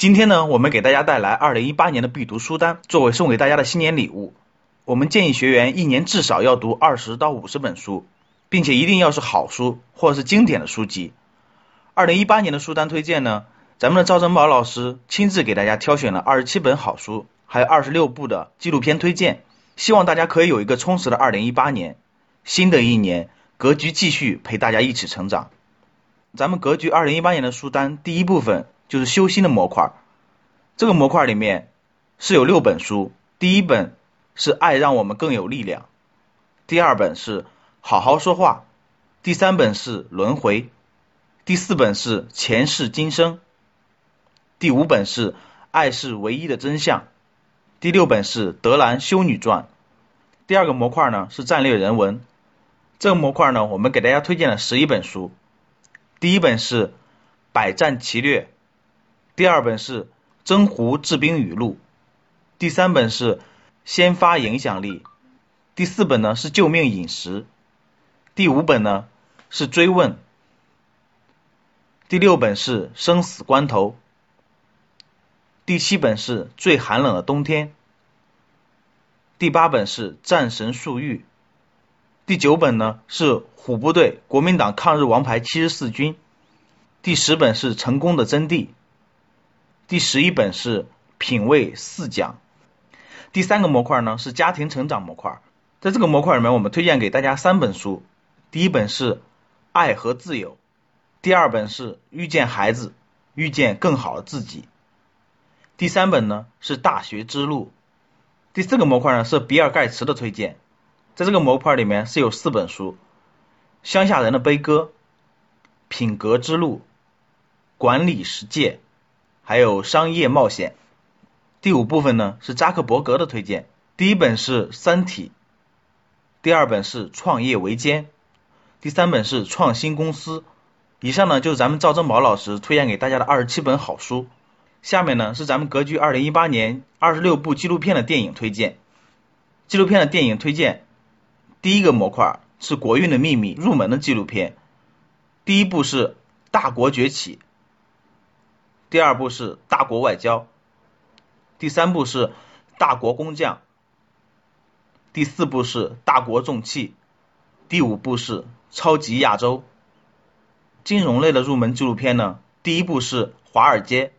今天呢，我们给大家带来二零一八年的必读书单，作为送给大家的新年礼物。我们建议学员一年至少要读二十到五十本书，并且一定要是好书或者是经典的书籍。二零一八年的书单推荐呢，咱们的赵正宝老师亲自给大家挑选了二十七本好书，还有二十六部的纪录片推荐，希望大家可以有一个充实的二零一八年。新的一年，格局继续陪大家一起成长。咱们格局二零一八年的书单第一部分。就是修心的模块，这个模块里面是有六本书，第一本是《爱让我们更有力量》，第二本是《好好说话》，第三本是《轮回》，第四本是《前世今生》，第五本是《爱是唯一的真相》，第六本是《德兰修女传》。第二个模块呢是战略人文，这个模块呢我们给大家推荐了十一本书，第一本是《百战奇略》。第二本是《征湖制兵语录》，第三本是《先发影响力》，第四本呢是《救命饮食》，第五本呢是《追问》，第六本是《生死关头》，第七本是《最寒冷的冬天》，第八本是《战神粟裕》，第九本呢是《虎部队国民党抗日王牌七十四军》，第十本是《成功的真谛》。第十一本是品味四讲，第三个模块呢是家庭成长模块，在这个模块里面，我们推荐给大家三本书，第一本是《爱和自由》，第二本是《遇见孩子，遇见更好的自己》，第三本呢是《大学之路》，第四个模块呢是比尔盖茨的推荐，在这个模块里面是有四本书，《乡下人的悲歌》，《品格之路》，《管理实践》。还有商业冒险，第五部分呢是扎克伯格的推荐。第一本是《三体》，第二本是《创业维艰》，第三本是《创新公司》。以上呢就是咱们赵正宝老师推荐给大家的二十七本好书。下面呢是咱们格局二零一八年二十六部纪录片的电影推荐。纪录片的电影推荐，第一个模块是《国运的秘密》入门的纪录片。第一部是《大国崛起》。第二部是大国外交，第三部是大国工匠，第四部是大国重器，第五部是超级亚洲。金融类的入门纪录片呢，第一部是华尔街，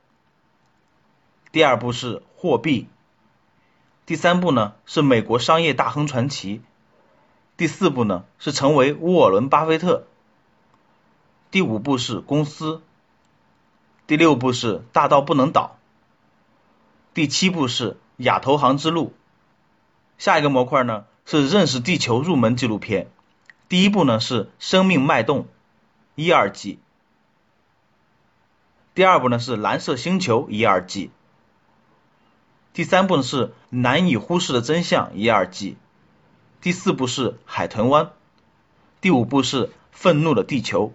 第二部是货币，第三部呢是美国商业大亨传奇，第四部呢是成为沃伦巴菲特，第五部是公司。第六部是大到不能倒，第七部是亚投行之路。下一个模块呢是认识地球入门纪录片，第一部呢是生命脉动一二季，第二部呢是蓝色星球一二季，第三部呢是难以忽视的真相一二季，第四部是海豚湾，第五部是愤怒的地球。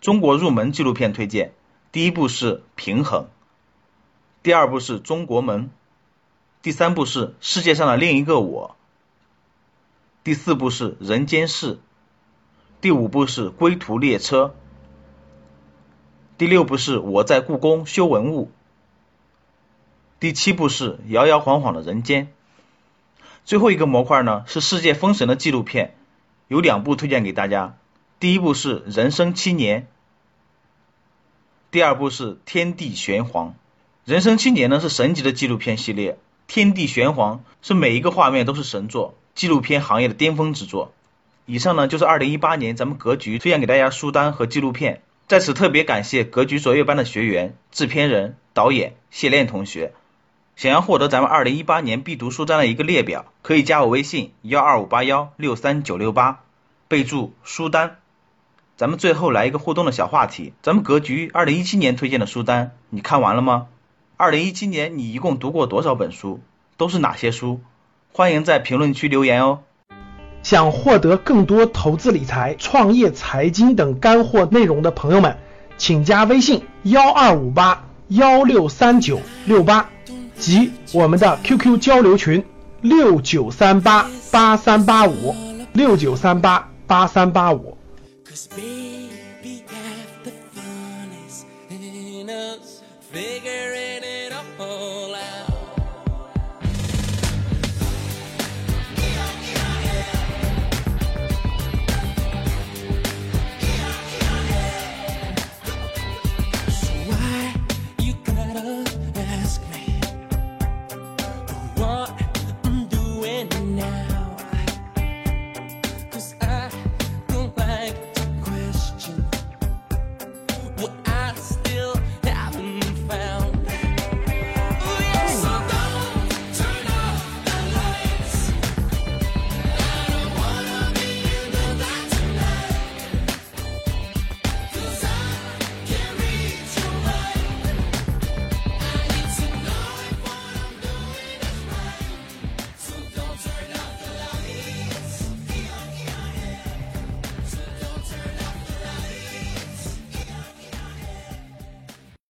中国入门纪录片推荐。第一部是平衡，第二部是中国门，第三部是世界上的另一个我，第四部是人间世，第五部是归途列车，第六部是我在故宫修文物，第七部是摇摇晃晃的人间，最后一个模块呢是世界封神的纪录片，有两部推荐给大家，第一部是人生七年。第二部是《天地玄黄》，人生七年呢是神级的纪录片系列，《天地玄黄》是每一个画面都是神作，纪录片行业的巅峰之作。以上呢就是二零一八年咱们格局推荐给大家书单和纪录片，在此特别感谢格局卓越班的学员、制片人、导演谢炼同学。想要获得咱们二零一八年必读书单的一个列表，可以加我微信幺二五八幺六三九六八，备注书单。咱们最后来一个互动的小话题，咱们格局二零一七年推荐的书单，你看完了吗？二零一七年你一共读过多少本书？都是哪些书？欢迎在评论区留言哦。想获得更多投资理财、创业、财经等干货内容的朋友们，请加微信幺二五八幺六三九六八及我们的 QQ 交流群六九三八八三八五六九三八八三八五。Cause baby, half the fun is in us figuring